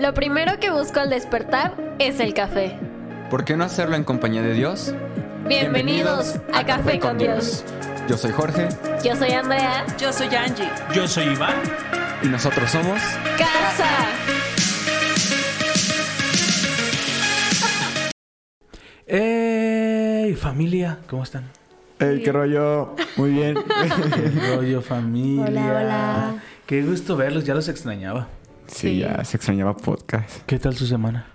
Lo primero que busco al despertar es el café. ¿Por qué no hacerlo en compañía de Dios? Bienvenidos a Café con Dios. Yo soy Jorge Yo soy Andrea. Yo soy Angie. Yo soy Iván. y nosotros somos... Casa. ¡Ey, familia! ¿Cómo están? ¡Ey, qué rollo! Muy bien. ¿Qué rollo, familia? Hola, hola. Qué gusto verlos, ya los extrañaba. Sí, ya se extrañaba podcast. ¿Qué tal su semana?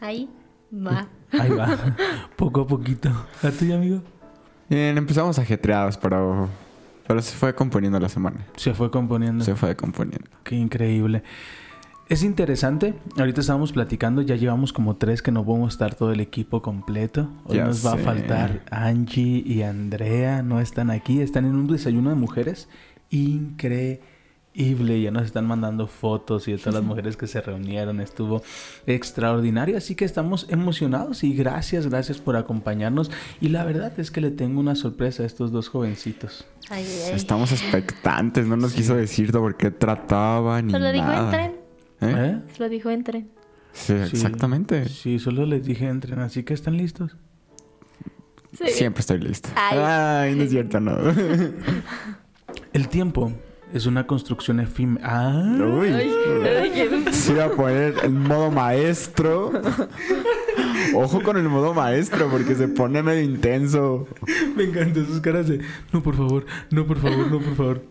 Ahí va. Ahí va, poco a poquito. ¿La tuya, amigo? Bien, empezamos ajetreados, pero... Pero se fue componiendo la semana. Se fue componiendo. Se fue componiendo. Qué increíble. Es interesante. Ahorita estábamos platicando, ya llevamos como tres que no podemos estar todo el equipo completo. Hoy Ya nos va a faltar Angie y Andrea, no están aquí, están en un desayuno de mujeres increíble. Ya nos están mandando fotos y de todas las mujeres que se reunieron. Estuvo extraordinario. Así que estamos emocionados y gracias, gracias por acompañarnos. Y la verdad es que le tengo una sorpresa a estos dos jovencitos. Ay, ay. Estamos expectantes, no nos quiso decir de por qué trataba ni Solo dijo entren. ¿Eh? ¿Eh? Solo dijo entren. Sí, Sí. exactamente. Sí, solo les dije entren, así que están listos. Sí. Siempre estoy listo. Ay. Ay, no es cierto, no. El tiempo es una construcción efímera. Ah, Uy. Se iba a poner el modo maestro. Ojo con el modo maestro porque se pone medio intenso. me encantan sus caras de no, por favor, no, por favor, no, por favor.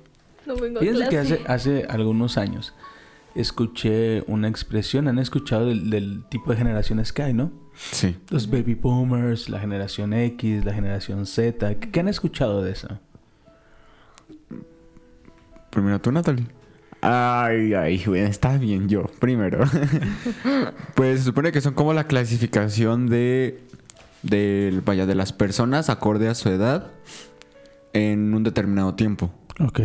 No vengo a Fíjense que clase. hace, hace algunos años escuché una expresión, han escuchado del, del tipo de generaciones que hay, ¿no? Sí. Los baby boomers, la generación X, la generación Z. ¿Qué, qué han escuchado de eso? Primero tú, Natalie. Ay, ay, güey, está bien yo. Primero. pues se supone que son como la clasificación de. Del, vaya, de las personas acorde a su edad en un determinado tiempo. Ok.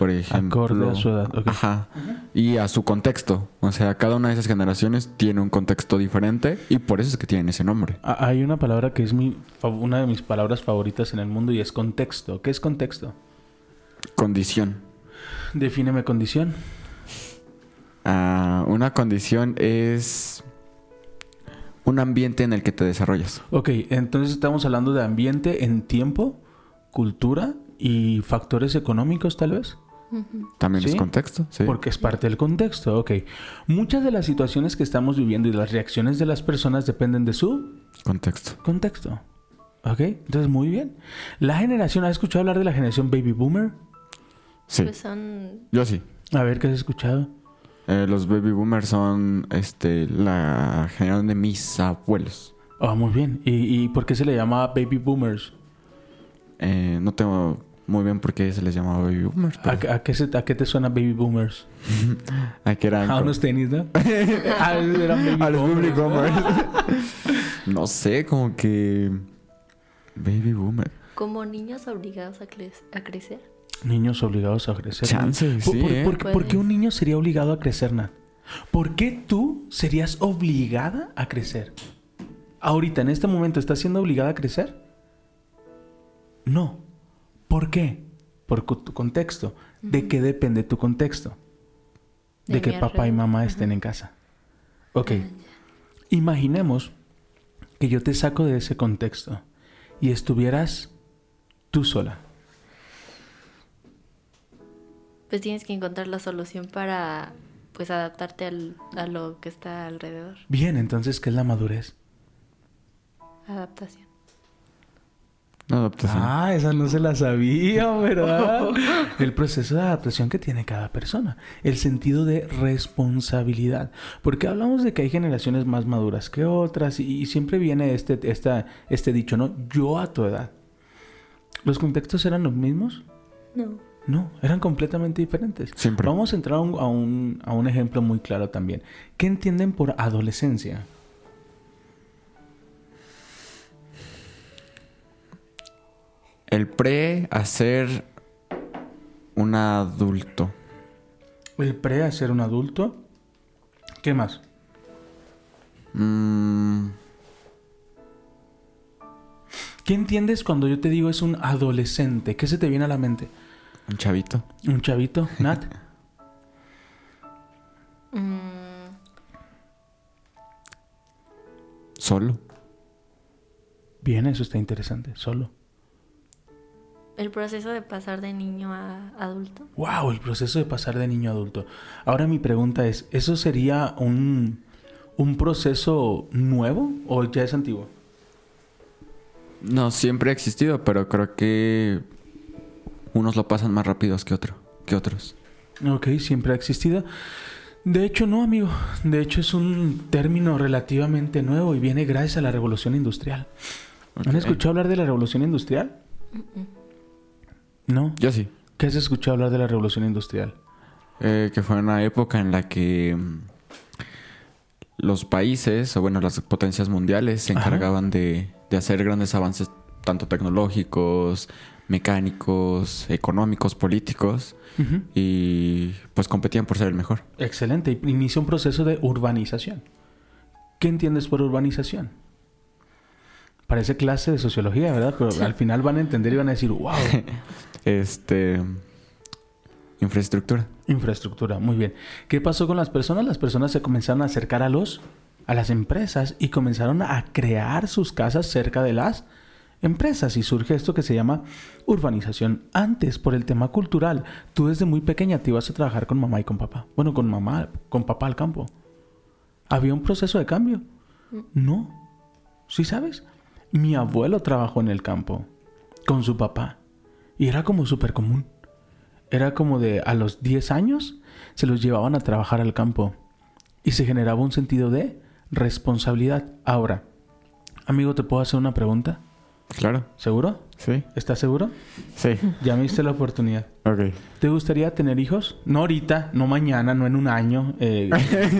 Por ejemplo. Acorde a su edad. Ajá. Y a su contexto. O sea, cada una de esas generaciones tiene un contexto diferente y por eso es que tienen ese nombre. Ah, Hay una palabra que es mi, una de mis palabras favoritas en el mundo y es contexto. ¿Qué es contexto? Condición. Defíneme condición. Ah, una condición es un ambiente en el que te desarrollas. Ok, entonces estamos hablando de ambiente en tiempo, cultura y factores económicos tal vez. También ¿Sí? es contexto. Sí. Porque es parte del contexto, ok. Muchas de las situaciones que estamos viviendo y las reacciones de las personas dependen de su Contexto. contexto. Ok, entonces muy bien. La generación, ¿has escuchado hablar de la generación baby boomer? Sí. Pues son. Yo sí. A ver, ¿qué has escuchado? Eh, los baby boomers son este la generación de mis abuelos. Ah, muy bien. ¿Y, y por qué se le llama baby boomers? Eh, no tengo muy bien por qué se les llamaba baby boomers. ¿A, pero- a qué se- a qué te suena baby boomers? a que eran A como- unos tenis, ¿no? Ah, eran baby a los baby boomers. boomers. no sé, como que baby boomer. Como niños obligados a, cre- a crecer. Niños obligados a crecer. ¿no? Chance, ¿Por, sí, por- ¿eh? por qué- por qué un niño sería obligado a crecer, Nat? ¿Por qué tú serías obligada a crecer? Ahorita, en este momento, ¿estás siendo obligada a crecer? No. ¿Por qué? Por tu contexto. ¿De qué depende tu contexto? De, De que papá y mamá estén en casa. Ok. Imaginemos que yo te saco de ese contexto y estuvieras tú sola. Pues tienes que encontrar la solución para pues adaptarte al- a lo que está alrededor. Bien, entonces, ¿qué es la madurez? Adaptación. Adaptación. Ah, esa no se la sabía, ¿verdad? El proceso de adaptación que tiene cada persona. El sentido de responsabilidad. Porque hablamos de que hay generaciones más maduras que otras y, y siempre viene este, esta, este dicho, ¿no? Yo a tu edad. ¿Los contextos eran los mismos? No. No, eran completamente diferentes. Siempre. Vamos a entrar a un, a un- ejemplo muy claro también. ¿Qué entienden por adolescencia? El pre a ser un adulto. El pre a ser un adulto. ¿Qué más? Mm, ¿Qué entiendes cuando yo te digo es un adolescente? ¿Qué se te viene a la mente? Un chavito. Un chavito, Nat. Mm. Solo. Bien, eso está interesante, solo. El proceso de pasar de niño a adulto. Wow, el proceso de pasar de niño a adulto. Ahora mi pregunta es, ¿eso sería un, un proceso nuevo o ya es antiguo? No, siempre ha existido, pero creo que unos lo pasan más rápidos que otro, que otros. Ok, siempre ha existido. De hecho, no, amigo. De hecho, es un término relativamente nuevo y viene gracias a la revolución industrial. ¿Han escuchado hablar de la revolución industrial? No. Yo sí. ¿Qué has escuchado hablar de la revolución industrial? Eh, que fue una época en la que mm, los países, o bueno, las potencias mundiales se encargaban de, de hacer grandes avances, tanto tecnológicos, mecánicos, económicos, políticos, y pues competían por ser el mejor. Excelente. Inicia un proceso de urbanización. ¿Qué entiendes por urbanización? Parece clase de sociología, ¿verdad? Pero al final van a entender y van a decir, wow, Este. Infraestructura. infraestructura. Muy bien. ¿Qué pasó con las personas? Las personas se comenzaron a acercar a los a las empresas y comenzaron a crear sus casas cerca de las empresas y surge esto que se llama urbanización. Antes, por el tema cultural, tú desde muy pequeña te ibas a trabajar con mamá y con papá. Bueno, con mamá, con papá al campo. ¿Había un proceso de cambio? No. ¿Sí sabes? Mi abuelo trabajó en el campo con su papá y era como súper común. Era como de a los 10 años se los llevaban a trabajar al campo y se generaba un sentido de responsabilidad. Ahora, amigo, ¿te puedo hacer una pregunta? Claro. ¿Seguro? Sí. ¿Estás seguro? Sí. Ya me diste la oportunidad. Ok. ¿Te gustaría tener hijos? No ahorita, no mañana, no en un año, eh,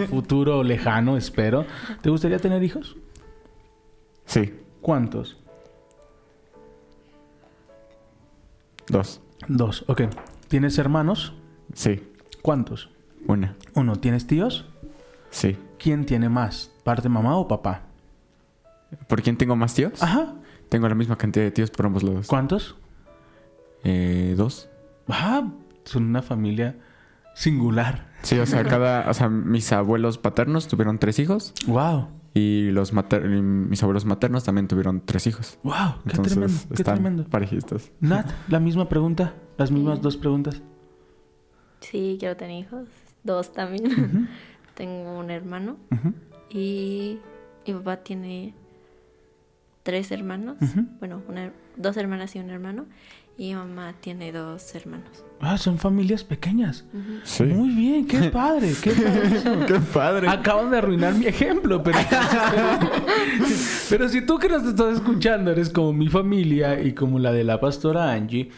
futuro lejano, espero. ¿Te gustaría tener hijos? Sí. ¿Cuántos? Dos. Dos, ok. ¿Tienes hermanos? Sí. ¿Cuántos? Una. Uno. ¿Tienes tíos? Sí. ¿Quién tiene más? ¿Parte mamá o papá? ¿Por quién tengo más tíos? Ajá. Tengo la misma cantidad de tíos por ambos lados. ¿Cuántos? Eh, dos. Ah, son una familia singular. Sí, o sea, cada, o sea, mis abuelos paternos tuvieron tres hijos Wow. y los mater- y mis abuelos maternos también tuvieron tres hijos. Wow, qué Entonces, tremendo, qué están tremendo. parejistas. Nat, la misma pregunta, las mismas dos preguntas. Sí, quiero tener hijos. Dos también. Tengo un hermano y mi papá tiene tres hermanos. Bueno, una- dos hermanas y un hermano. Y mi mamá tiene dos hermanos. Ah, son familias pequeñas. Sí. Muy bien, qué padre, qué padrísimo. ¡Qué padre! Acaban de arruinar mi ejemplo, pero... pero si tú que nos estás escuchando eres como mi familia y como la de la pastora Angie,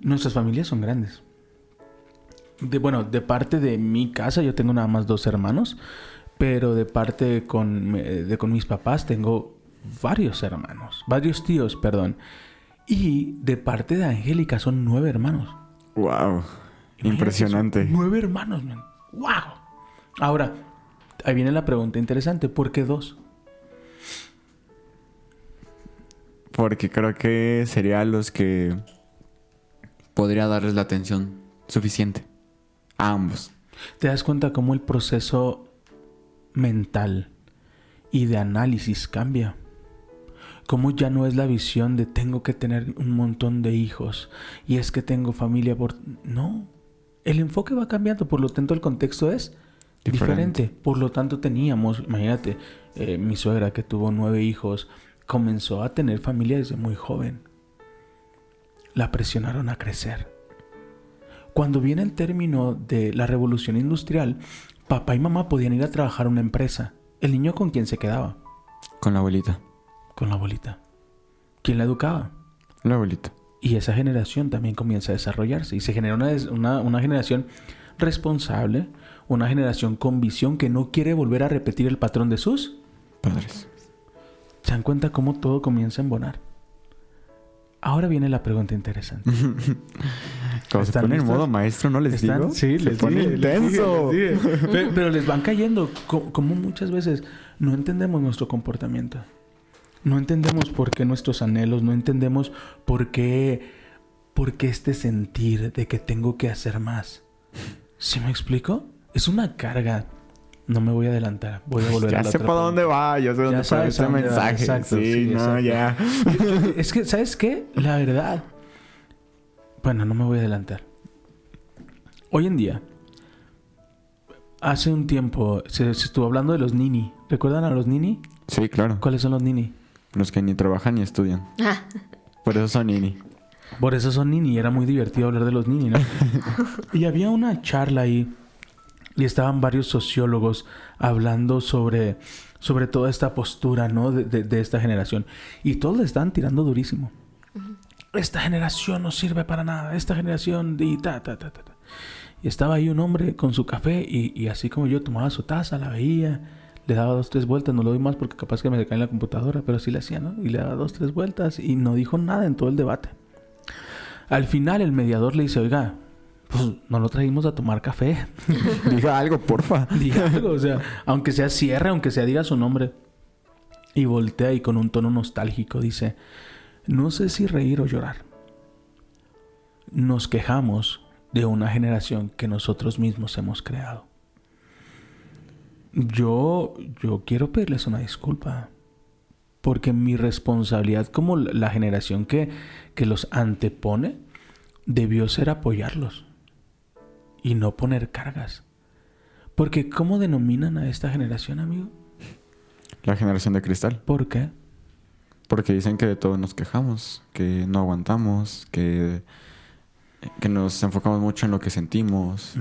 nuestras familias son grandes. De, bueno, de parte de mi casa yo tengo nada más dos hermanos, pero de parte con, eh, de con mis papás tengo varios hermanos, varios tíos, perdón. Y de parte de Angélica son nueve hermanos. ¡Wow! Imagínate Impresionante. Nueve hermanos, man. ¡Wow! Ahora, ahí viene la pregunta interesante. ¿Por qué dos? Porque creo que serían los que podría darles la atención suficiente a ambos. ¿Te das cuenta cómo el proceso mental y de análisis cambia? Cómo ya no es la visión de tengo que tener un montón de hijos y es que tengo familia por... No, el enfoque va cambiando, por lo tanto el contexto es diferente. Diferente. Por lo tanto teníamos, imagínate, eh, mi suegra que tuvo nueve hijos comenzó a tener familia desde muy joven. La presionaron a crecer. Cuando viene el término de la revolución industrial, papá y mamá podían ir a trabajar a una empresa. ¿El niño con quién se quedaba? Con la abuelita. Con la abuelita. ¿Quién la educaba? La abuelita. Y esa generación también comienza a desarrollarse y se genera una, una- una generación responsable, una generación con visión que no quiere volver a repetir el patrón de sus. Padres. ¿Se dan cuenta cómo todo comienza a embonar? Ahora viene la pregunta interesante. Cuando se ¿Están pone en modo maestro, ¿no les ¿Están? digo? Sí, les pone les intenso. dije, les dije. Pe- Pero les van cayendo. Co- Como muchas veces no entendemos nuestro comportamiento. No entendemos por qué nuestros anhelos, no entendemos por qué, por qué este sentir de que tengo que hacer más. ¿Sí me explico? Es una carga No me voy a adelantar. Voy a volver ya a la sé para dónde va, yo sé dónde sabes fue a ese va, mensaje. exacto, sí, sí, no, ya. Es que, ¿sabes qué? La verdad. Bueno, no me voy a adelantar. Hoy en día, hace un tiempo se, se estuvo hablando de los nini. ¿Recuerdan a los nini? Sí, claro. ¿Cuáles son los nini? Los que ni trabajan ni estudian. Ah, Por eso son nini. Por eso son nini. Era muy divertido hablar de los nini, ¿no? y había una charla ahí. Y estaban varios sociólogos hablando sobre, sobre toda esta postura, ¿no? De, de- de esta generación. Y todos le estaban tirando durísimo. Esta generación no sirve para nada. Esta generación y ta, ta, ta, ta, ta. Y estaba ahí un hombre con su café y, y así como yo tomaba su taza, la veía, le daba dos, tres vueltas, no lo doy más porque capaz que me cae en la computadora, pero sí le hacía, ¿no? Y le daba dos, tres vueltas y no dijo nada en todo el debate. Al final el mediador le dice, oiga, pues no lo traímos a tomar café. Diga algo, porfa. diga algo, o sea, aunque sea cierre, aunque sea diga su nombre. Y voltea y con un tono nostálgico dice, no sé si reír o llorar. Nos quejamos de una generación que nosotros mismos hemos creado. Yo, yo quiero pedirles una disculpa. Porque mi responsabilidad como la generación que, que los antepone debió ser apoyarlos y no poner cargas. Porque ¿cómo denominan a esta generación, amigo? La generación de cristal. ¿Por qué? Porque dicen que de todo nos quejamos, que no aguantamos, que, que nos enfocamos mucho en lo que sentimos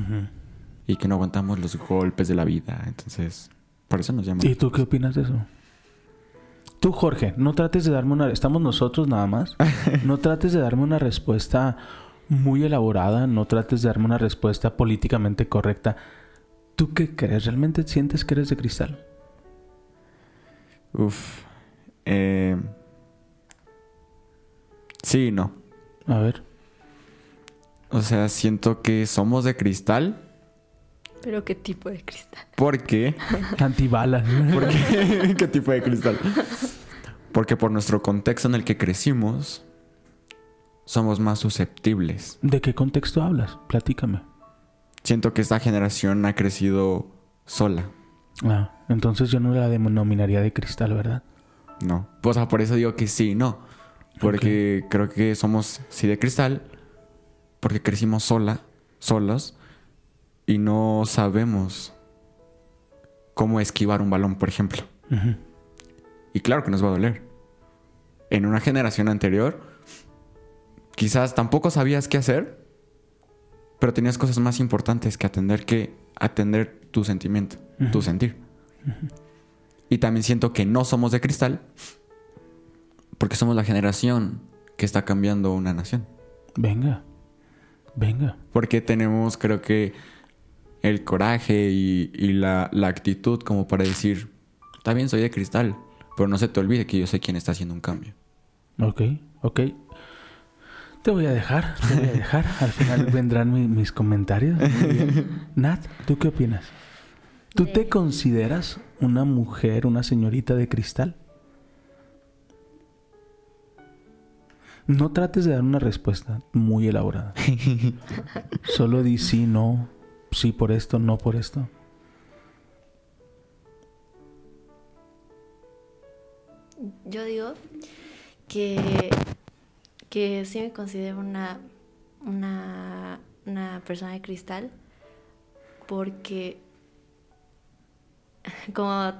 y que no aguantamos los golpes de la vida. Entonces, por eso nos llaman. ¿Y tú qué opinas de eso? Tú, Jorge, no trates de darme una... Estamos nosotros nada más. No trates de darme una respuesta muy elaborada. No trates de darme una respuesta políticamente correcta. ¿Tú qué crees? ¿Realmente sientes que eres de cristal? Uf. Eh, sí y no. A ver. O sea, siento que somos de cristal pero ¿qué tipo de cristal? porque... Antibalas. ¿Por qué? ¿Qué tipo de cristal? Porque por nuestro contexto en el que crecimos, somos más susceptibles. ¿De qué contexto hablas? Platícame. Siento que esta generación ha crecido sola. Ah, entonces yo no la denominaría de cristal, ¿verdad? No. O sea, por eso digo que sí, no. Porque creo que somos sí de cristal. Porque crecimos sola, solos. Y no sabemos cómo esquivar un balón, por ejemplo. Y claro que nos va a doler. En una generación anterior, quizás tampoco sabías qué hacer, pero tenías cosas más importantes que atender que atender tu sentimiento, tu sentir. Y también siento que no somos de cristal, porque somos la generación que está cambiando una nación. Venga. Venga. Porque tenemos, creo que, el coraje y, y la, la actitud como para decir, está bien, soy de cristal, pero no se te olvide que yo sé quién está haciendo un cambio. Ok, ok. Te voy a dejar, te voy a dejar. Al final vendrán mi- mis comentarios. Muy bien. Nat, ¿tú qué opinas? ¿Tú te De- consideras una mujer, una señorita de cristal? No trates de dar una respuesta muy elaborada. Solo di sí, no, sí por esto, no por esto. Yo digo que, que sí me considero una, una, una persona de cristal porque como,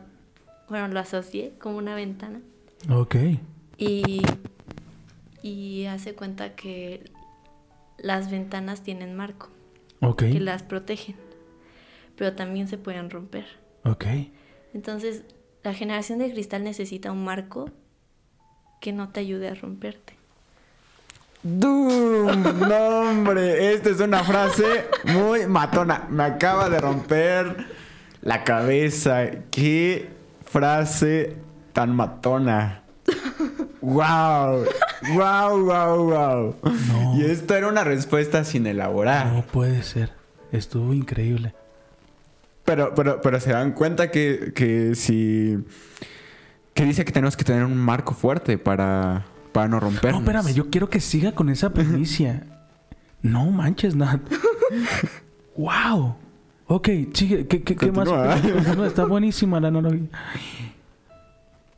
bueno, lo asocié como una ventana Ok. y, y hace cuenta que las ventanas tienen marco, Que las protegen, pero también se pueden romper. Ok. Entonces, la generación de cristal necesita un marco que no te ayude a romperte. ¡Dum! No, hombre, esta es una frase muy matona. Me acaba de romper la cabeza. ¡Qué frase tan matona! ¡Wow! ¡Wow, wow, wow! No. Y esto era una respuesta sin elaborar. No puede ser. Estuvo increíble. Pero, pero, pero se dan cuenta que, que si... Que dice que tenemos que tener un marco fuerte para, para no rompernos. No, espérame, yo quiero que siga con esa primicia. no manches, Nat. wow. Ok, sigue. ¿Qué, qué, qué más? Continúa, Está buenísima la analogía.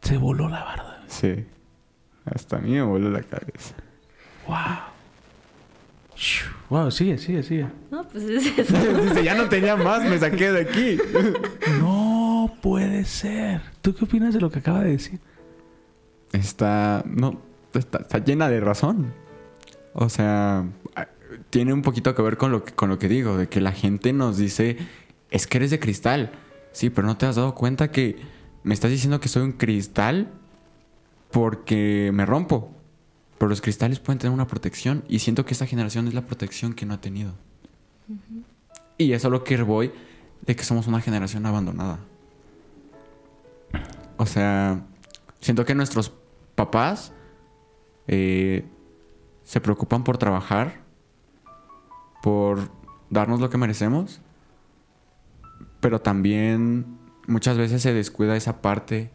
Se voló la barda. Sí. Hasta a mí me voló la cabeza. Wow. Wow, sigue, sigue, sigue. No, pues es eso. Dice, ya no tenía más, me saqué de aquí. No puede ser. ¿Tú qué opinas de lo que acaba de decir? Está. No. Está, está llena de razón. O sea. Tiene un poquito que ver con lo que, con lo que digo. De que la gente nos dice. Es que eres de cristal. Sí, pero no te has dado cuenta que. Me estás diciendo que soy un cristal. Porque me rompo. Pero los cristales pueden tener una protección. Y siento que esta generación es la protección que no ha tenido. Y eso es lo que voy. De que somos una generación abandonada. O sea. Siento que nuestros papás eh, se preocupan por trabajar, por darnos lo que merecemos, pero también muchas veces se descuida esa parte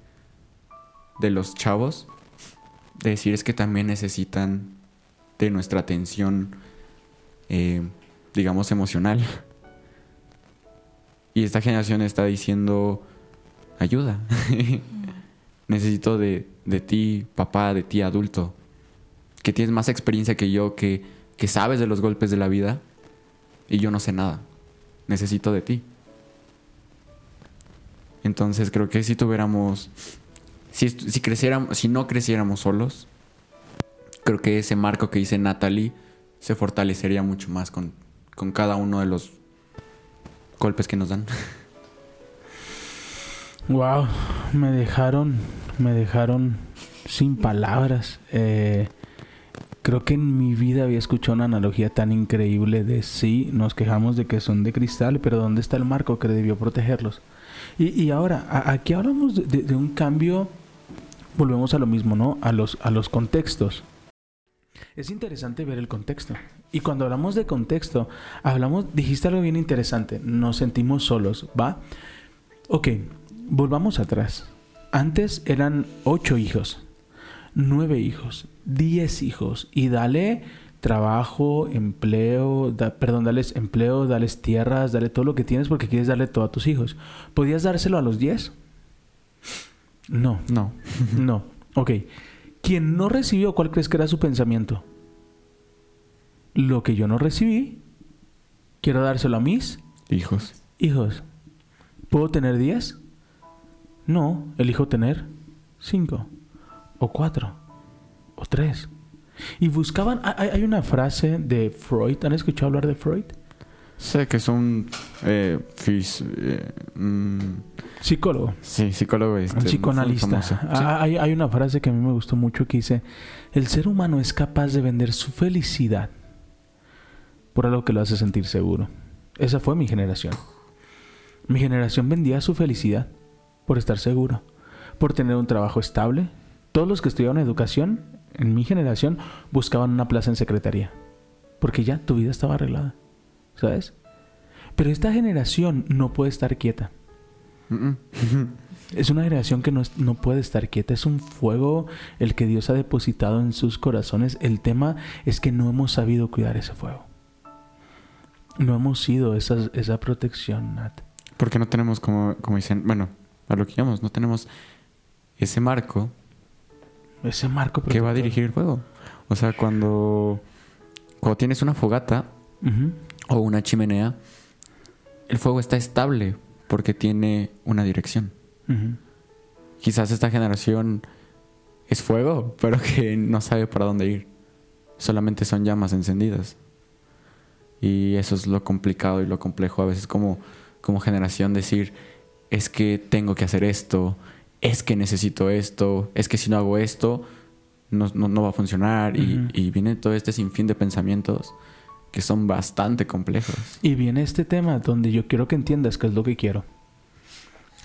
de los chavos, de decir es que también necesitan de nuestra atención, eh, digamos, emocional. Y esta generación está diciendo, ayuda. Necesito de, de ti, papá, de ti, adulto, que tienes más experiencia que yo, que, que sabes de los golpes de la vida y yo no sé nada. Necesito de ti. Entonces creo que si tuviéramos, si, si creciéramos, si no creciéramos solos, creo que ese marco que dice Natalie se fortalecería mucho más con, con cada uno de los golpes que nos dan. Wow, me dejaron, me dejaron sin palabras. Eh, creo que en mi vida había escuchado una analogía tan increíble de sí, nos quejamos de que son de cristal, pero ¿dónde está el marco que debió protegerlos? Y, y ahora, aquí hablamos de un cambio, volvemos a lo mismo, ¿no? A los, a los contextos. Es interesante ver el contexto. Y cuando hablamos de contexto, hablamos, dijiste algo bien interesante, nos sentimos solos, ¿va? Ok, volvamos atrás. Antes eran ocho hijos, nueve hijos, diez hijos. Y dale trabajo, empleo, da- perdón, dales empleo, dales tierras, dale todo lo que tienes porque quieres darle todo a tus hijos. ¿Podías dárselo a los diez? No, No. no. Ok. Quien no recibió, ¿cuál crees que era su pensamiento? Lo que yo no recibí, quiero dárselo a mis Hijos. hijos. ¿Puedo tener 10? No, elijo tener 5 o 4 o 3. Y buscaban, hay, hay una frase de Freud, ¿han escuchado hablar de Freud? Sé que es un eh, fis- eh, mm, Psicólogo, sí, psicólogo este, un psicoanalista. Sí. Ah, hay, hay una frase que a mí me gustó mucho que dice, el ser humano es capaz de vender su felicidad por algo que lo hace sentir seguro. Esa fue mi generación. Mi generación vendía su felicidad por estar seguro, por tener un trabajo estable. Todos los que estudiaban educación en mi generación buscaban una plaza en secretaría, porque ya tu vida estaba arreglada, ¿sabes? Pero esta generación no puede estar quieta. Es una generación que no, es- no puede estar quieta. Es un fuego el que Dios ha depositado en sus corazones. El tema es que no hemos sabido cuidar ese fuego. No hemos sido esa, esa protección, Nat. Porque no tenemos, como, como dicen, bueno, a lo que llamamos, no tenemos ese marco Ese marco que va a protector. dirigir el fuego. O sea, cuando, cuando tienes una fogata o una chimenea, el fuego está estable porque tiene una dirección. Quizás esta generación es fuego, pero que no sabe para dónde ir. Solamente son llamas encendidas. Y eso es lo complicado y lo complejo a veces como, como generación decir, es que tengo que hacer esto, es que necesito esto, es que si no hago esto, no, no- no va a funcionar. Y- y, viene todo este sinfín de pensamientos que son bastante complejos. Y viene este tema donde yo quiero que entiendas qué es lo que quiero.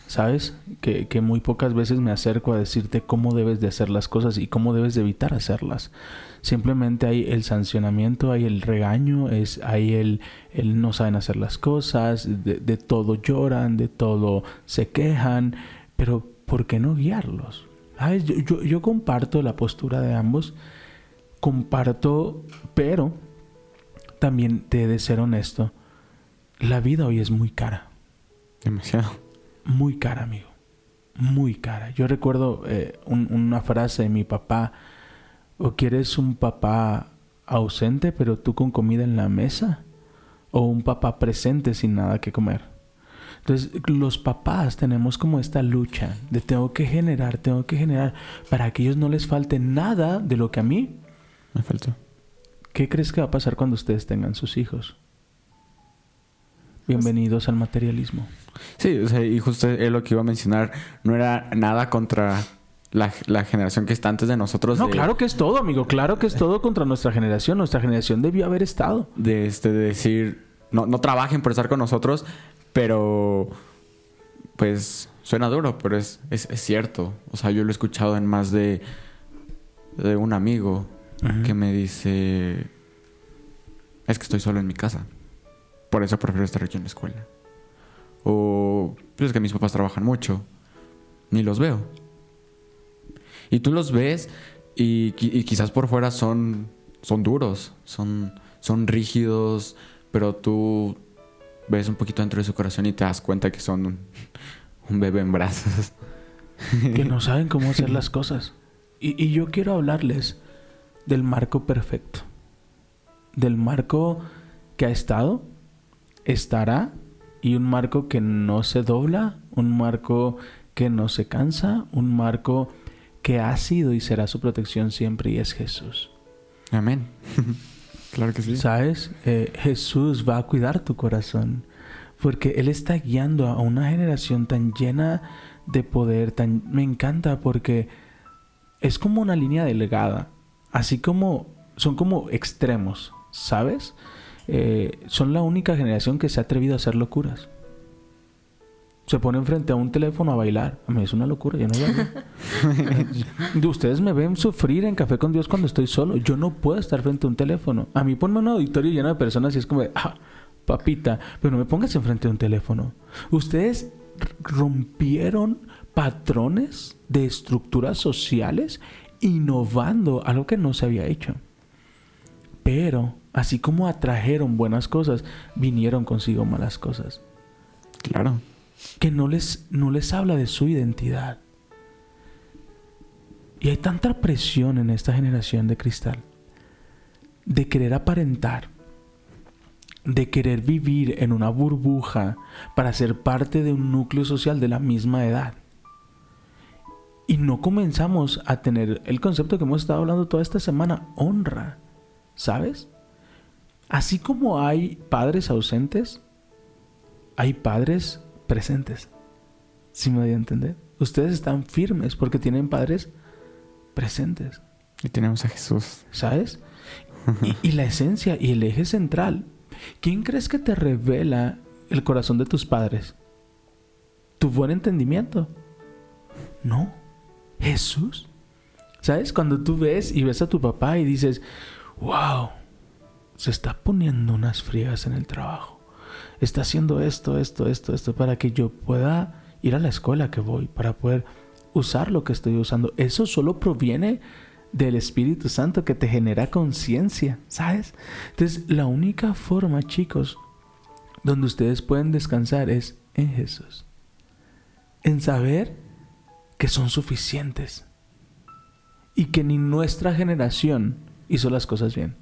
¿Sabes? Que, que muy pocas veces me acerco a decirte cómo debes de hacer las cosas y cómo debes de evitar hacerlas. Simplemente hay el sancionamiento, hay el regaño, es, hay el, el no saben hacer las cosas, de, de todo lloran, de todo se quejan, pero ¿por qué no guiarlos? ¿Sabes? Yo, yo, yo comparto la postura de ambos, comparto, pero también te he de ser honesto. La vida hoy es muy cara. Demasiado. Muy cara, amigo. Muy cara. Yo recuerdo eh, un- una frase de mi papá. ¿O quieres un papá ausente pero tú con comida en la mesa? ¿O un papá presente sin nada que comer? Entonces, los papás tenemos como esta lucha de tengo que generar, tengo que generar para que ellos no les falte nada de lo que a mí. Me faltó. ¿Qué crees que va a pasar cuando ustedes tengan sus hijos? Bienvenidos al materialismo. Sí, o sea, y justo es lo que iba a mencionar. No era nada contra la, la generación que está antes de nosotros. No, de, claro que es todo, amigo. Claro que es todo contra nuestra generación. Nuestra generación debió haber estado. De, este, de decir, no, no trabajen por estar con nosotros, pero pues suena duro, pero es, es, es cierto. O sea, yo lo he escuchado en más de, de un amigo Que me dice, es que estoy solo en mi casa. Por eso prefiero estar aquí en la escuela. O pues es que mis papás trabajan mucho. Ni los veo. Y tú los ves y quizás por fuera son, son duros, son, son rígidos, pero tú ves un poquito dentro de su corazón y te das cuenta que son un, un bebé en brazos. Que no saben cómo hacer las cosas. Y, y yo quiero hablarles del marco perfecto. Del marco que ha estado, estará, y un marco que no se dobla, un marco que no se cansa, un marco que ha sido y será su protección siempre y es Jesús. Amén. claro que sí. ¿Sabes? Eh, Jesús va a cuidar tu corazón. Porque Él está guiando a una generación tan llena de poder. Tan... Me encanta porque es como una línea delgada. Así como son como extremos, ¿sabes? Eh, son la única generación que se ha atrevido a hacer locuras. Se ponen frente a un teléfono a bailar. A mí es una locura, yo no bailo. Ustedes me ven sufrir en Café con Dios cuando estoy solo. Yo no puedo estar frente a un teléfono. A mí ponme un auditorio lleno de personas y es como de, ah, papita, pero no me pongas enfrente de un teléfono. Ustedes rompieron patrones de estructuras sociales innovando algo que no se había hecho. Pero, así como atrajeron buenas cosas, vinieron consigo malas cosas Claro. que no les, no les habla de su identidad. Y hay tanta presión en esta generación de cristal de querer aparentar, de querer vivir en una burbuja para ser parte de un núcleo social de la misma edad. Y no comenzamos a tener el concepto que hemos estado hablando toda esta semana, honra, ¿sabes? Así como hay padres ausentes, hay padres presentes. Si me doy a entender. Ustedes están firmes porque tienen padres presentes, Y tenemos a Jesús. ¿sabes? Y, y la esencia y el eje central. ¿Quién crees que te revela el corazón de tus padres? ¿Tu buen entendimiento? No. Jesús. ¿Sabes? Cuando tú ves y ves a tu papá y dices, wow, se está poniendo unas friegas en el trabajo. Está haciendo esto, esto, esto, esto, para que yo pueda ir a la escuela que voy, para poder usar lo que estoy usando. Eso solo proviene del Espíritu Santo que te genera conciencia, ¿sabes? Entonces, la única forma, chicos, donde ustedes pueden descansar es en Jesús. En saber que son suficientes. Y que ni nuestra generación hizo las cosas bien.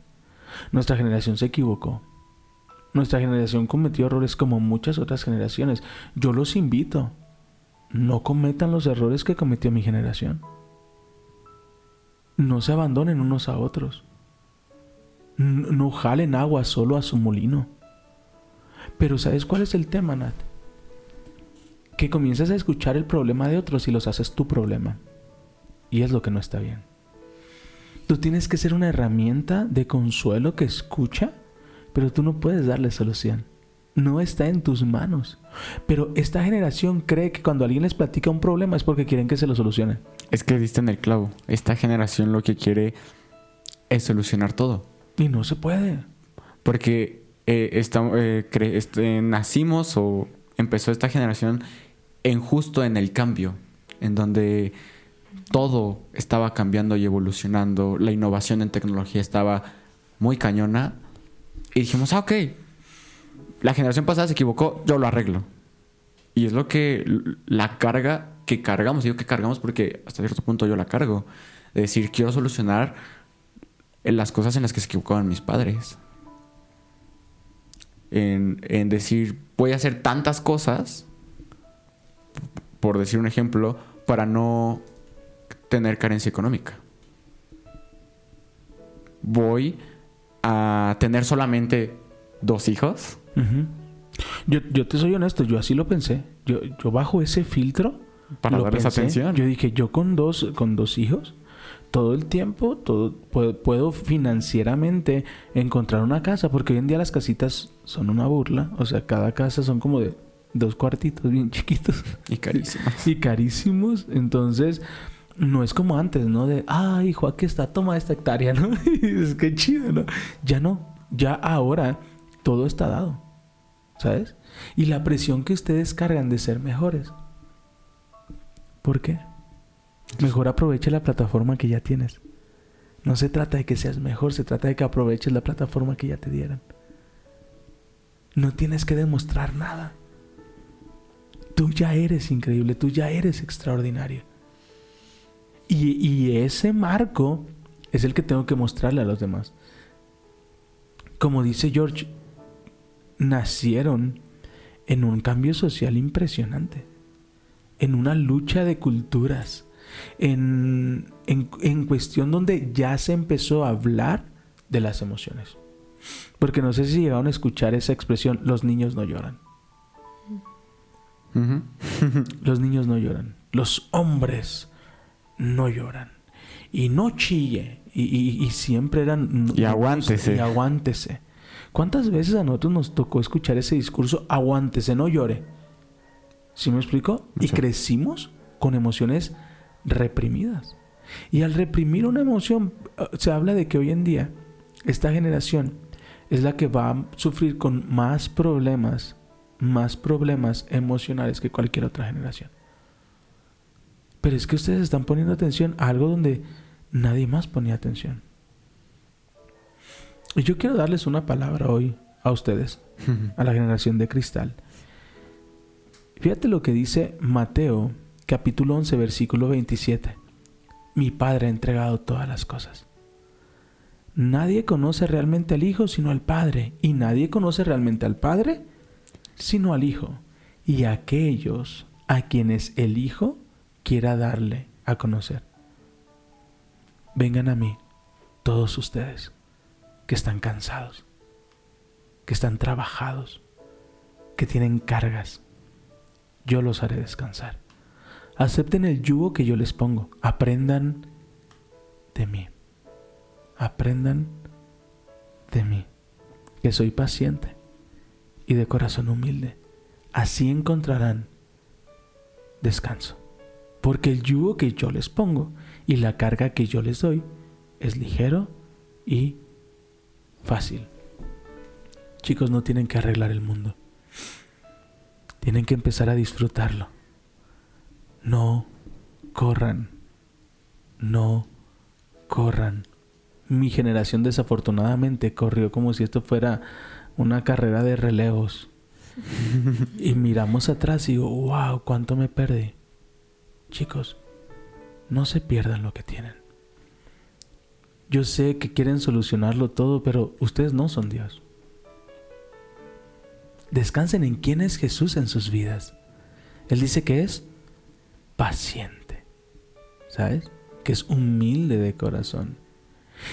Nuestra generación se equivocó. Nuestra generación cometió errores como muchas otras generaciones. Yo los invito. No cometan los errores que cometió mi generación. No se abandonen unos a otros. No jalen agua solo a su molino. Pero ¿sabes cuál es el tema, Nat? Que comienzas a escuchar el problema de otros y los haces tu problema. Y es lo que no está bien. Tú tienes que ser una herramienta de consuelo que escucha, pero tú no puedes darle solución. No está en tus manos. Pero esta generación cree que cuando alguien les platica un problema es porque quieren que se lo solucione. Es que diste en el clavo. Esta generación lo que quiere es solucionar todo. Y no se puede. Porque eh, eh, este, nacimos o empezó esta generación en justo en el cambio, en donde todo estaba cambiando y evolucionando, la innovación en tecnología estaba muy cañona y dijimos, ah, ok, la generación pasada se equivocó, yo lo arreglo. Y es lo que la carga que cargamos, digo que cargamos porque hasta cierto punto yo la cargo. De decir, quiero solucionar las cosas en las que se equivocaban mis padres. En, en decir, voy a hacer tantas cosas, por decir un ejemplo, para no tener carencia económica. Voy a tener solamente dos hijos. Yo, yo te soy honesto, yo así lo pensé. Yo, yo bajo ese filtro. Para lo darles pensé. atención. Yo dije, yo con dos, con dos hijos, todo el tiempo, todo, puedo, puedo financieramente encontrar una casa, porque hoy en día las casitas son una burla. O sea, cada casa son como de dos cuartitos bien chiquitos. Y carísimas. y carísimos. Entonces, no es como antes, ¿no? De, ay, hijo, aquí está, toma esta hectárea, ¿no? Y dices, qué chido, ¿no? Ya no. Ya ahora todo está dado. ¿Sabes? Y la presión que ustedes cargan de ser mejores. ¿Por qué? Mejor aproveche la plataforma que ya tienes. No se trata de que seas mejor, se trata de que aproveches la plataforma que ya te dieron. No tienes que demostrar nada. Tú ya eres increíble, tú ya eres extraordinario. Y, ese marco es el que tengo que mostrarle a los demás. Como dice George, nacieron en un cambio social impresionante, en una lucha de culturas, en cuestión donde ya se empezó a hablar de las emociones. Porque no sé si llegaron a escuchar esa expresión, los niños no lloran. Los niños no lloran. Los hombres no lloran. Y no chille. Y, y- y siempre eran... Y aguántese. Y aguántese. ¿Cuántas veces a nosotros nos tocó escuchar ese discurso? Aguántese, no llore. ¿Sí me explico? Y crecimos con emociones reprimidas. Y al reprimir una emoción, eh, se habla de que hoy en día esta generación es la que va a sufrir con más problemas, más problemas emocionales que cualquier otra generación. Pero es que ustedes están poniendo atención a algo donde nadie más ponía atención. Y yo quiero darles una palabra hoy a ustedes, a la generación de cristal. Fíjate lo que dice Mateo, capítulo 11, versículo 27. Mi Padre ha entregado todas las cosas. Nadie conoce realmente al Hijo sino al Padre, y nadie conoce realmente al Padre sino al Hijo, y a aquellos a quienes el Hijo quiera darle a conocer. Vengan a mí, todos ustedes, que están cansados, que están trabajados, que tienen cargas. Yo los haré descansar. Acepten el yugo que yo les pongo. Aprendan de mí. Aprendan de mí, que soy paciente y de corazón humilde. Así encontrarán descanso. Porque el yugo que yo les pongo y la carga que yo les doy es ligero y fácil. Chicos, no tienen que arreglar el mundo. Tienen que empezar a disfrutarlo. No corran. No corran. Mi generación desafortunadamente corrió como si esto fuera una carrera de relevos. y miramos atrás y digo, wow, cuánto me perdí. Chicos, no se pierdan lo que tienen. Yo sé que quieren solucionarlo todo, pero ustedes no son Dios. Descansen en quién es Jesús en sus vidas. Él dice que es paciente, ¿sabes? Que es humilde de corazón.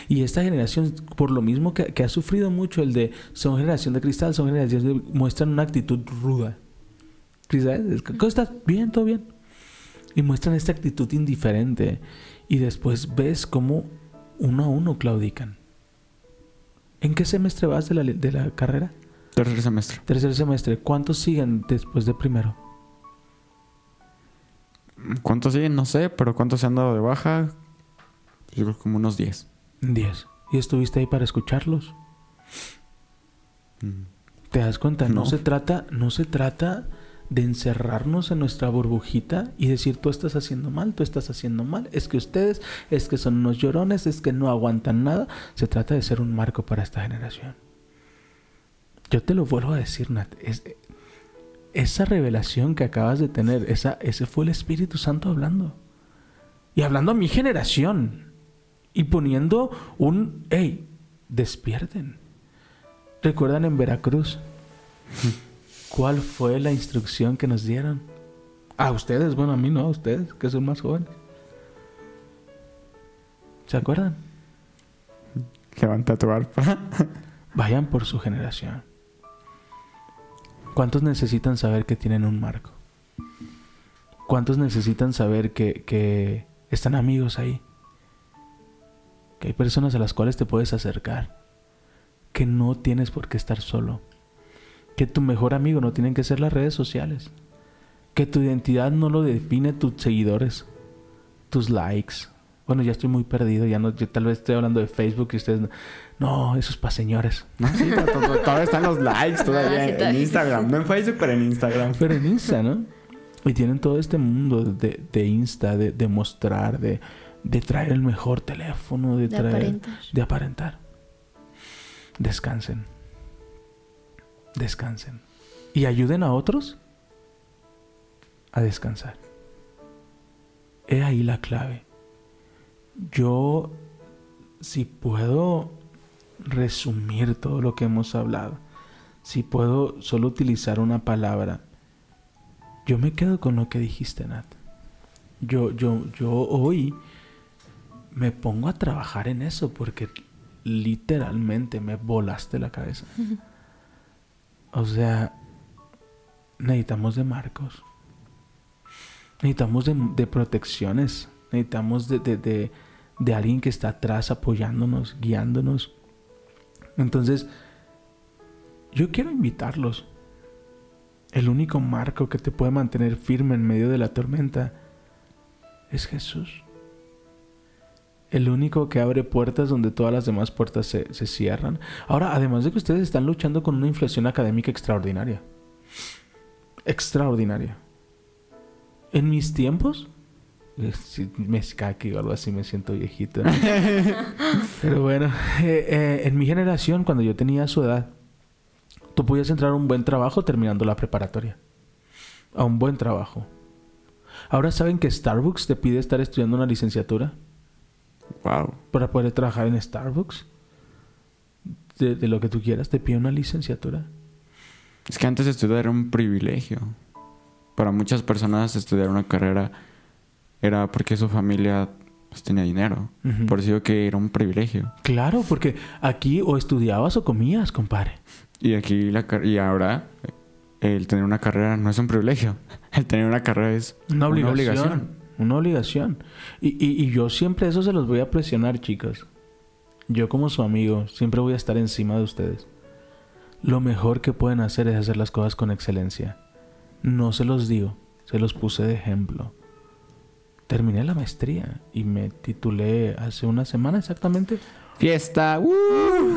Y esta generación, por lo mismo que, que ha sufrido mucho el de son generación de cristal, son generación de muestran una actitud ruda. ¿Sí ¿Sabes? Es que, ¿Cómo estás? Bien, todo bien. Y muestran esta actitud indiferente. Y después ves cómo uno a uno claudican. ¿En qué semestre vas de la, de la carrera? Tercer semestre. Tercer semestre. ¿Cuántos siguen después de primero? ¿Cuántos siguen? No sé, pero ¿cuántos se han dado de baja? Yo creo que como unos 10. Diez. ¿Y estuviste ahí para escucharlos? Mm. ¿Te das cuenta? No. No. se trata, no se trata de encerrarnos en nuestra burbujita y decir tú estás haciendo mal, tú estás haciendo mal, es que ustedes, es que son unos llorones, es que no aguantan nada. Se trata de ser un marco para esta generación. Yo te lo vuelvo a decir, Nat. Es, esa revelación que acabas de tener, esa, ese fue el Espíritu Santo hablando. Y hablando a mi generación. Y poniendo un, hey, despierten. ¿Recuerdan en Veracruz? ¿Cuál fue la instrucción que nos dieron? A ustedes, bueno, a mí no, a ustedes, que son más jóvenes. ¿Se acuerdan? Levanta tu arpa. Vayan por su generación. ¿Cuántos necesitan saber que tienen un marco? ¿Cuántos necesitan saber que, que están amigos ahí? Que hay personas a las cuales te puedes acercar. Que no tienes por qué estar solo. Que tu mejor amigo no tienen que ser las redes sociales. Que tu identidad no lo define tus seguidores, tus likes. Bueno, ya estoy muy perdido, ya no, yo tal vez estoy hablando de Facebook y ustedes no, eso es para señores. No, sí, to- to- todavía están los likes todavía en. Instagram. No en Facebook, pero en Instagram. Pero en Insta, ¿no? Y tienen todo este mundo de, de Insta, de, de mostrar, de, de traer el mejor teléfono, de, De traer, aparentar. de aparentar. Descansen. Descansen. Y ayuden a otros a descansar. He ahí la clave. Yo, si puedo resumir todo lo que hemos hablado, si puedo solo utilizar una palabra, yo me quedo con lo que dijiste, Nat. Yo, yo, yo hoy me pongo a trabajar en eso porque literalmente me volaste la cabeza. O sea, necesitamos de marcos. Necesitamos de, de protecciones. Necesitamos de, de, de, de alguien que está atrás apoyándonos, guiándonos. Entonces, yo quiero invitarlos. El único marco que te puede mantener firme en medio de la tormenta es Jesús. El único que abre puertas donde todas las demás puertas se, se cierran. Ahora, además de que ustedes están luchando con una inflación académica extraordinaria. Extraordinaria. En mis tiempos, eh, si me cae que digo algo así me siento viejito. Pero bueno, eh, eh, en mi generación, cuando yo tenía su edad, tú podías entrar a un buen trabajo terminando la preparatoria. A un buen trabajo. Ahora saben que Starbucks te pide estar estudiando una licenciatura Wow. para poder trabajar en Starbucks. De, de lo que tú quieras, te pide una licenciatura. Es que antes estudiar era un privilegio. Para muchas personas estudiar una carrera era porque su familia pues, tenía dinero. Por eso digo que era un privilegio. Claro, porque aquí o estudiabas o comías, compadre. Y aquí la y ahora el tener una carrera no es un privilegio. El tener una carrera es Una obligación. Una obligación. Y, y- y yo siempre eso se los voy a presionar, chicos. Yo como su amigo siempre voy a estar encima de ustedes. Lo mejor que pueden hacer es hacer las cosas con excelencia. No se los digo, se los puse de ejemplo. Terminé la maestría y me titulé hace una semana exactamente. Fiesta. ¡uh!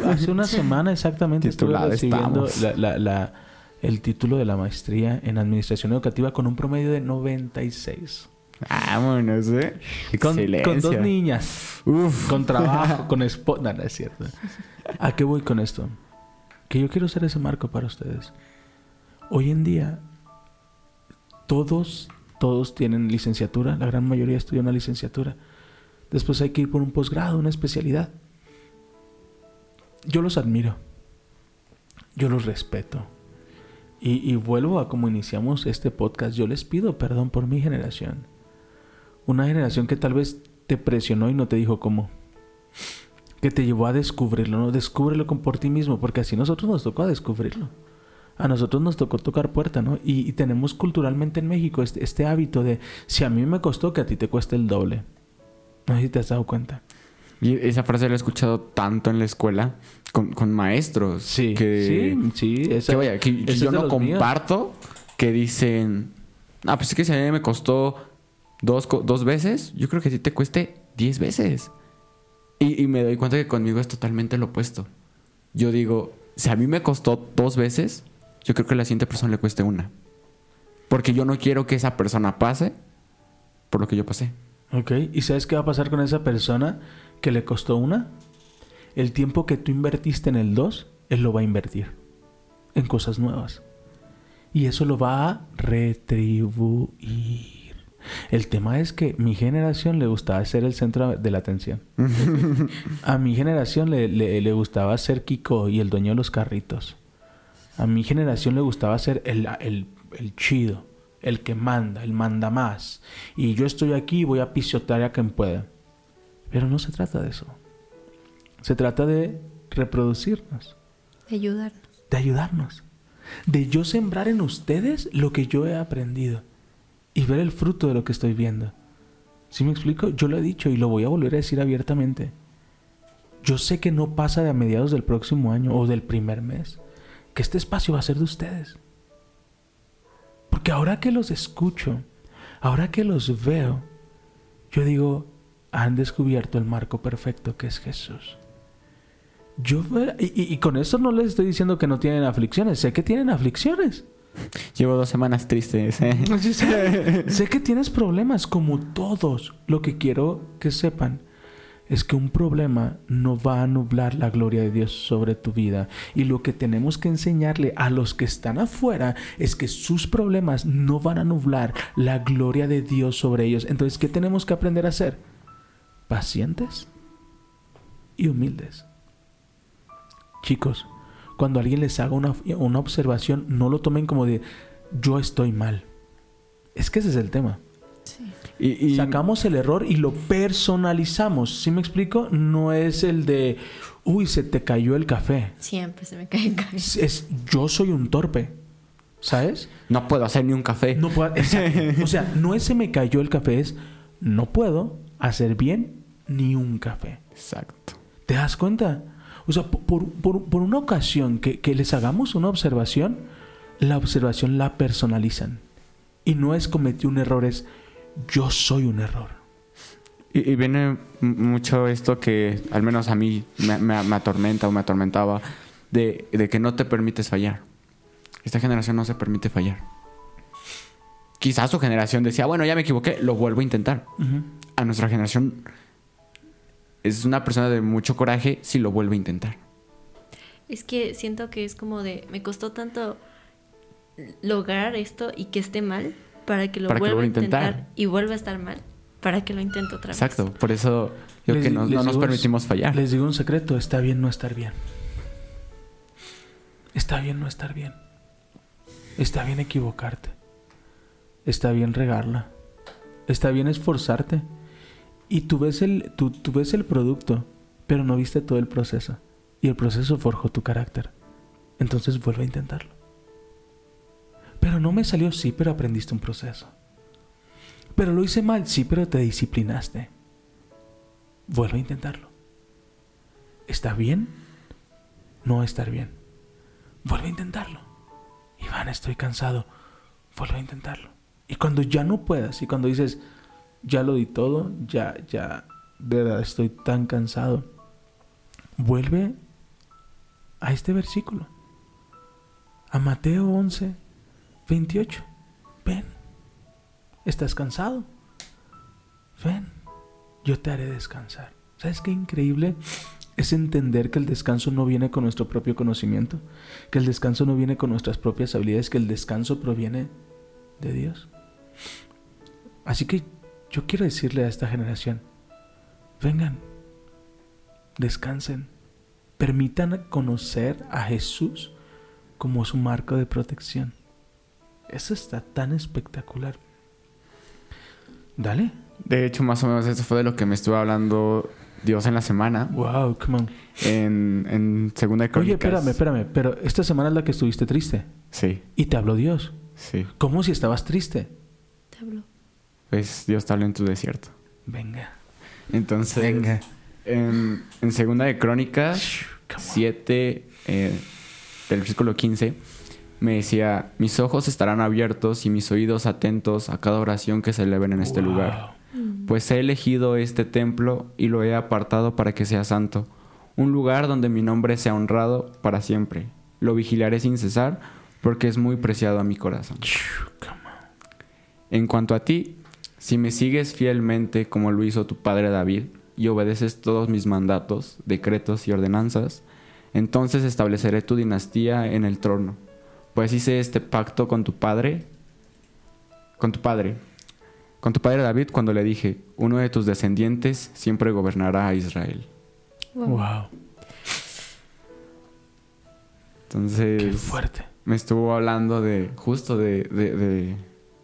Hace una semana exactamente estuve Titulada recibiendo estamos. la- la- la- el título de la maestría en Administración Educativa con un promedio de 96. Vámonos, eh. Con, con dos niñas. Uf. Con trabajo, con esposa. No, no es cierto. ¿A qué voy con esto? Que yo quiero ser ese marco para ustedes. Hoy en día, todos, todos tienen licenciatura. La gran mayoría estudia una licenciatura. Después hay que ir por un posgrado, una especialidad. Yo los admiro. Yo los respeto. Y, y vuelvo a como iniciamos este podcast. Yo les pido perdón por mi generación. Una generación que tal vez te presionó y no te dijo cómo. Que te llevó a descubrirlo, ¿no? Descúbrelo con por ti mismo, porque así nosotros nos tocó a descubrirlo. A nosotros nos tocó tocar puerta, ¿no? Y, y tenemos culturalmente en México este, este hábito de, si a mí me costó, que a ti te cueste el doble. No sé si te has dado cuenta. Y esa frase la he escuchado tanto en la escuela con, con maestros. Sí, que, sí, sí. esa- que vaya, que, que yo no los míos. comparto que dicen, ah, pues es que si a mí me costó dos, dos veces, yo creo que a ti te cueste diez veces. Y, y me doy cuenta que conmigo es totalmente lo opuesto. Yo digo, si a mí me costó dos veces, yo creo que a la siguiente persona le cueste una. Porque yo no quiero que esa persona pase por lo que yo pasé. Ok, ¿y sabes qué va a pasar con esa persona que le costó una? El tiempo que tú invertiste en el 2, él lo va a invertir. en cosas nuevas. Y eso lo va a retribuir. El tema es que mi generación le gustaba ser el centro de la atención. a mi generación le, le, le, gustaba ser Kiko y el dueño de los carritos. A mi generación le gustaba ser el, el, el chido, el que manda, el manda más. Y yo estoy aquí y voy a pisotear a quien pueda. Pero no se trata de eso. Se trata de reproducirnos. De ayudarnos. De ayudarnos. De yo sembrar en ustedes lo que yo he aprendido. Y ver el fruto de lo que estoy viendo. ¿Sí me explico? Yo lo he dicho y lo voy a volver a decir abiertamente. Yo sé que no pasa de a mediados del próximo año o del primer mes. Que este espacio va a ser de ustedes. Porque ahora que los escucho, ahora que los veo, yo digo, han descubierto el marco perfecto que es Jesús. Yo, y, y, con eso no les estoy diciendo que no tienen aflicciones, sé que tienen aflicciones. Llevo dos semanas tristes. ¿eh? sé, sé que tienes problemas como todos. Lo que quiero que sepan es que un problema no va a nublar la gloria de Dios sobre tu vida. Y lo que tenemos que enseñarle a los que están afuera es que sus problemas no van a nublar la gloria de Dios sobre ellos. Entonces, ¿qué tenemos que aprender a hacer? Pacientes y humildes. Chicos, cuando alguien les haga una, una observación, no lo tomen como de yo estoy mal. Es que ese es el tema. Sí. Y, y... Sacamos el error y lo personalizamos. ¿Sí me explico? No es el de, uy, se te cayó el café. Siempre se me cae el café. Es, es yo soy un torpe. ¿Sabes? No puedo hacer ni un café. No puedo, exacto. o sea, no es se me cayó el café, es no puedo hacer bien ni un café. Exacto. ¿Te das cuenta? O sea, por, por, por una ocasión que, que les hagamos una observación, la observación la personalizan. Y no es cometí un error, es yo soy un error. Y, y, viene mucho esto que al menos a mí me, me, me atormenta o me atormentaba de, de, que no te permites fallar. Esta generación no se permite fallar. Quizás su generación decía, bueno, ya me equivoqué, lo vuelvo a intentar. Uh -huh. A nuestra generación es una persona de mucho coraje si lo vuelve a intentar. Es que siento que es como de, me costó tanto lograr esto y que esté mal para que lo para vuelva que a intentar. intentar y vuelva a estar mal para que lo intente otra vez. Exacto, por eso yo les, que no, no nos permitimos fallar. Les digo un secreto, está bien no estar bien. Está bien no estar bien. Está bien equivocarte. Está bien regarla. Está bien esforzarte. Y tú ves el, tú, tú ves el producto, pero no viste todo el proceso. Y el proceso forjó tu carácter. Entonces vuelve a intentarlo. Pero no me salió, sí, pero aprendiste un proceso. Pero lo hice mal, sí, pero te disciplinaste. Vuelve a intentarlo. ¿Está bien? No estar bien. Vuelve a intentarlo. Iván, estoy cansado. Vuelve a intentarlo. Y cuando ya no puedas, y cuando dices, ya lo di todo, ya, ya, de verdad estoy tan cansado, vuelve a este versículo. A Mateo 11, 28. Ven. ¿Estás cansado? Ven. Yo te haré descansar. ¿Sabes qué increíble? Es entender que el descanso no viene con nuestro propio conocimiento, que el descanso no viene con nuestras propias habilidades, que el descanso proviene de Dios. Así que yo quiero decirle a esta generación, vengan, descansen, permitan conocer a Jesús como su marco de protección. Eso está tan espectacular. Dale. De hecho, más o menos eso fue de lo que me estuvo hablando Dios en la semana. Wow, come on. En, en Segunda de Crónicas. Oye, espérame, espérame. Pero esta semana es la que estuviste triste. Sí. Y te habló Dios. Sí. ¿Cómo si estabas triste? Te habló. Pues Dios te habló en tu desierto. Venga. Entonces, Venga. En, en Segunda de Crónicas 7, eh, del versículo 15 me decía, mis ojos estarán abiertos y mis oídos atentos a cada oración que se eleven en este Wow. lugar. Pues he elegido este templo y lo he apartado para que sea santo, un lugar donde mi nombre sea honrado para siempre. Lo vigilaré sin cesar porque es muy preciado a mi corazón. En cuanto a ti, si me sigues fielmente como lo hizo tu padre David y obedeces todos mis mandatos, decretos y ordenanzas, Entonces estableceré tu dinastía en el trono. Pues hice este pacto con tu padre, con tu padre, con tu padre David cuando le dije, uno de tus descendientes siempre gobernará a Israel. Wow. Wow. Entonces... Qué fuerte. me estuvo hablando de justo de, de, de,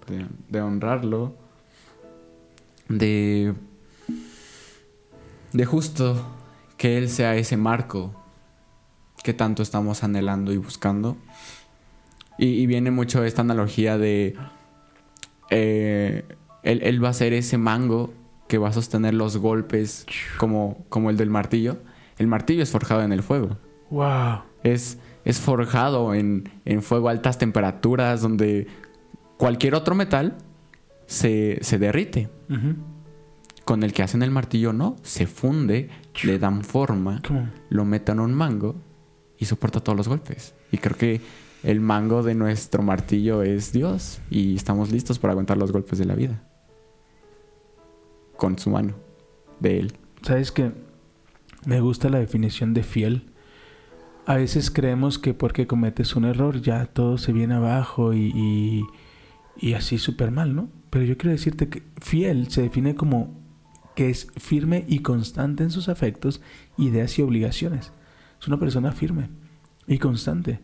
de- de honrarlo, de, de justo que Él sea ese marco que tanto estamos anhelando y buscando. Y, y viene mucho esta analogía de eh, él, él va a ser ese mango que va a sostener los golpes como, como el del martillo. El martillo es forjado en el fuego Wow. es, es forjado en, en fuego a altas temperaturas donde cualquier otro metal se, se derrite. Con el que hacen el martillo no, se funde, le dan forma, ¿Cómo? lo meten en un mango y soporta todos los golpes. Y creo que el mango de nuestro martillo es Dios y estamos listos para aguantar los golpes de la vida. Con su mano, de Él. ¿Sabes que Me gusta la definición de fiel. A veces creemos que porque cometes un error ya todo se viene abajo y, y, y así súper mal, ¿no? Pero yo quiero decirte que fiel se define como que es firme y constante en sus afectos, ideas y obligaciones. Es una persona firme y constante.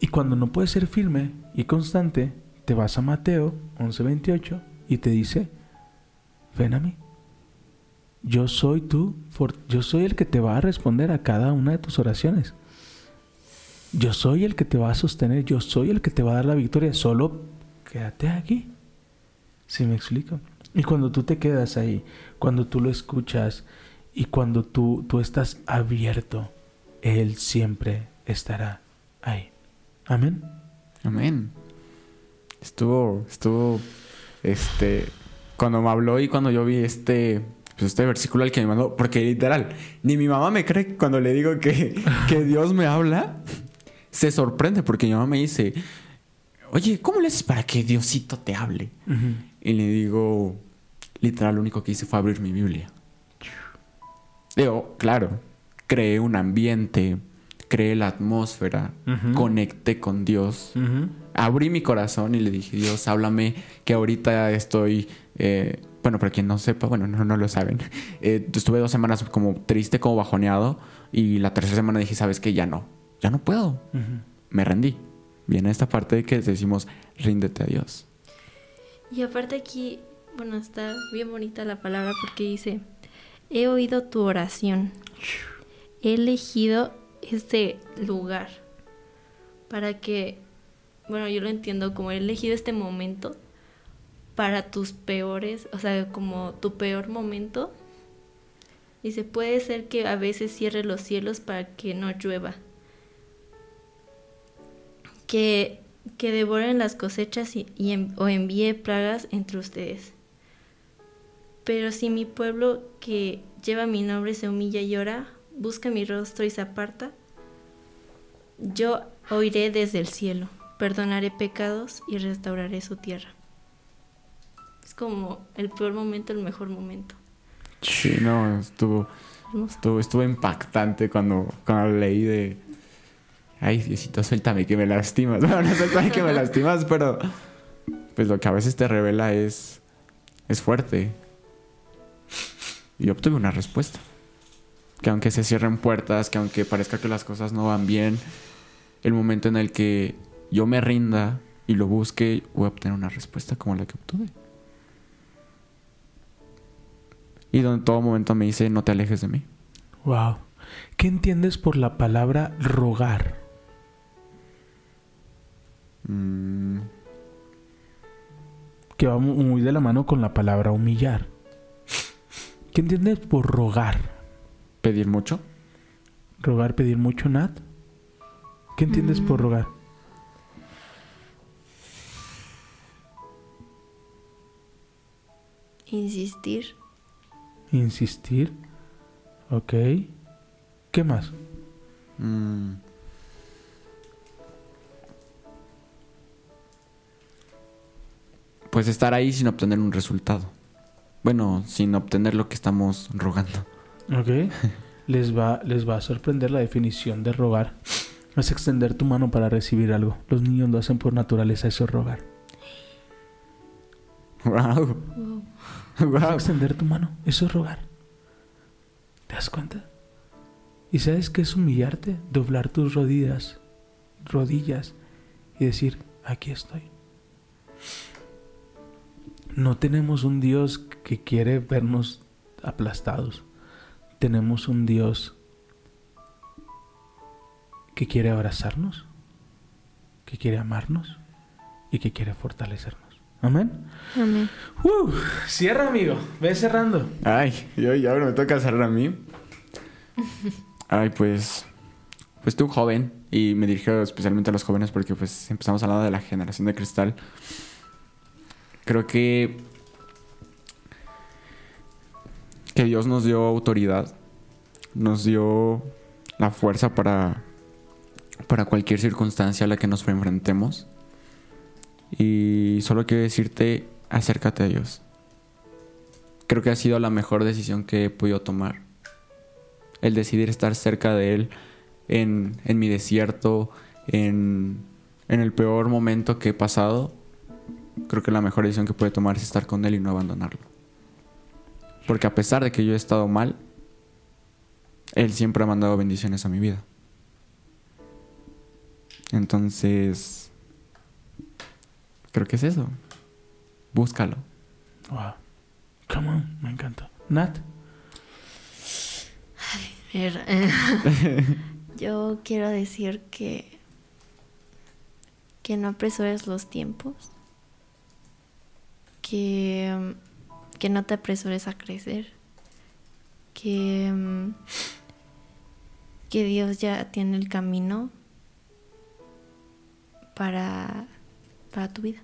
Y cuando no puedes ser firme y constante, te vas a Mateo 11:28 y te dice, ven a mí. Yo soy tú, yo soy el que te va a responder a cada una de tus oraciones. Yo soy el que te va a sostener, yo soy el que te va a dar la victoria. Solo quédate aquí. ¿Sí me explico? Y cuando tú te quedas ahí, cuando tú lo escuchas y cuando tú, tú estás abierto, Él siempre estará ahí. Amén. Amén. Estuvo, estuvo, este, cuando me habló y cuando yo vi este, pues este versículo al que me mandó, porque literal, ni mi mamá me cree cuando le digo que, que Dios me habla, se sorprende porque mi mamá me dice, oye, ¿cómo le haces para que Diosito te hable? Y le digo, literal, lo único que hice fue abrir mi Biblia. Digo, claro, creé un ambiente, creé la atmósfera, Ujú. conecté con Dios, Ujú. abrí mi corazón y le dije, Dios, háblame, que ahorita estoy, eh, bueno, para quien no sepa, bueno, no, no lo saben, eh, estuve dos semanas como triste, como bajoneado, y la tercera semana dije, ¿sabes qué? Ya no, ya no puedo, me rendí. Viene esta parte de que decimos, ríndete a Dios. Y aparte aquí, bueno, está bien bonita la palabra porque dice, he oído tu oración, he elegido este lugar para que, bueno, yo lo entiendo como he elegido este momento para tus peores, o sea, como tu peor momento. Dice, puede ser que a veces cierre los cielos para que no llueva. Que, que devoren las cosechas y, y en- o envíe plagas entre ustedes. Pero si mi pueblo que lleva mi nombre se humilla y ora, busca mi rostro y se aparta, yo oiré desde el cielo, perdonaré pecados y restauraré su tierra. Es como el peor momento, el mejor momento. Sí, no, estuvo, estuvo, estuvo impactante cuando, cuando leí de... Ay, Diosito, suéltame que me lastimas. Bueno, no suéltame que me lastimas, pero... Pues lo que a veces te revela es... Es fuerte. Y obtuve una respuesta. Que aunque se cierren puertas, que aunque parezca que las cosas no van bien, el momento en el que yo me rinda y lo busque, voy a obtener una respuesta como la que obtuve. Y donde todo momento me dice, no te alejes de mí. Wow. ¿Qué entiendes por la palabra rogar? Mm, Que va mu- muy de la mano con la palabra humillar. ¿Qué entiendes por rogar? ¿Pedir mucho? ¿Rogar, pedir mucho, Nat? ¿Qué entiendes por Mm. rogar? Insistir. Insistir. Ok. ¿Qué más? Mm. Pues estar ahí sin obtener un resultado. Bueno, sin obtener lo que estamos rogando. Ok. les va, les va a sorprender la definición de rogar. Es extender tu mano para recibir algo. Los niños lo hacen por naturaleza, eso es rogar. Wow. Wow. Es extender tu mano, eso es rogar. ¿Te das cuenta? ¿Y sabes qué es humillarte? Doblar tus rodillas, rodillas y decir, aquí estoy. No tenemos un Dios que quiere vernos aplastados. Tenemos un Dios que quiere abrazarnos, que quiere amarnos y que quiere fortalecernos. Amén. Amén. Uh, cierra, amigo. Ve cerrando. Ay, yo, y ahora me toca cerrar a mí. Ay, pues. Pues tú, joven, y me dirijo especialmente a los jóvenes porque, pues, empezamos hablando de la generación de cristal. Creo que. Que Dios nos dio autoridad, nos dio la fuerza para. para cualquier circunstancia a la que nos enfrentemos. Y solo quiero decirte: acércate a Dios creo que ha sido la mejor decisión que he podido tomar. El decidir estar cerca de Él en, en mi desierto, en, en el peor momento que he pasado. Creo que la mejor decisión que puede tomar es estar con Él y no abandonarlo. Porque a pesar de que yo he estado mal, Él siempre ha mandado bendiciones a mi vida. Entonces, creo que es eso. Búscalo. Wow. Come on, me encanta. Nat. ver, eh, yo quiero decir que que no apresures los tiempos, que, mm, que no te apresures a crecer, que, mm, que Dios ya tiene el camino para, para tu vida.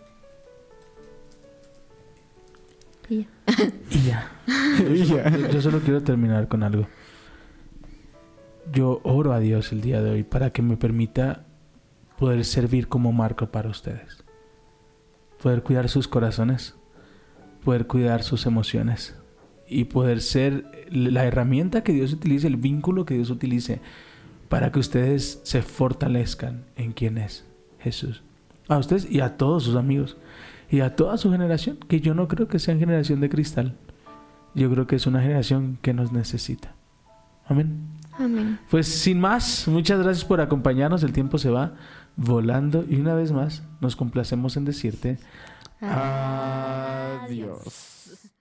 Y ya. Y ya. Yo, yo solo quiero terminar con algo. Yo oro a Dios el día de hoy para que me permita poder servir como marco para ustedes. Poder cuidar sus corazones, poder cuidar sus emociones y poder ser la herramienta que Dios utilice, el vínculo que Dios utilice para que ustedes se fortalezcan en quien es Jesús. A ustedes y a todos sus amigos y a toda su generación, que yo no creo que sean generación de cristal. Yo creo que es una generación que nos necesita. Amén. Amén. Pues sin más, muchas gracias por acompañarnos. El tiempo se va volando y una vez más nos complacemos en decirte. Adiós.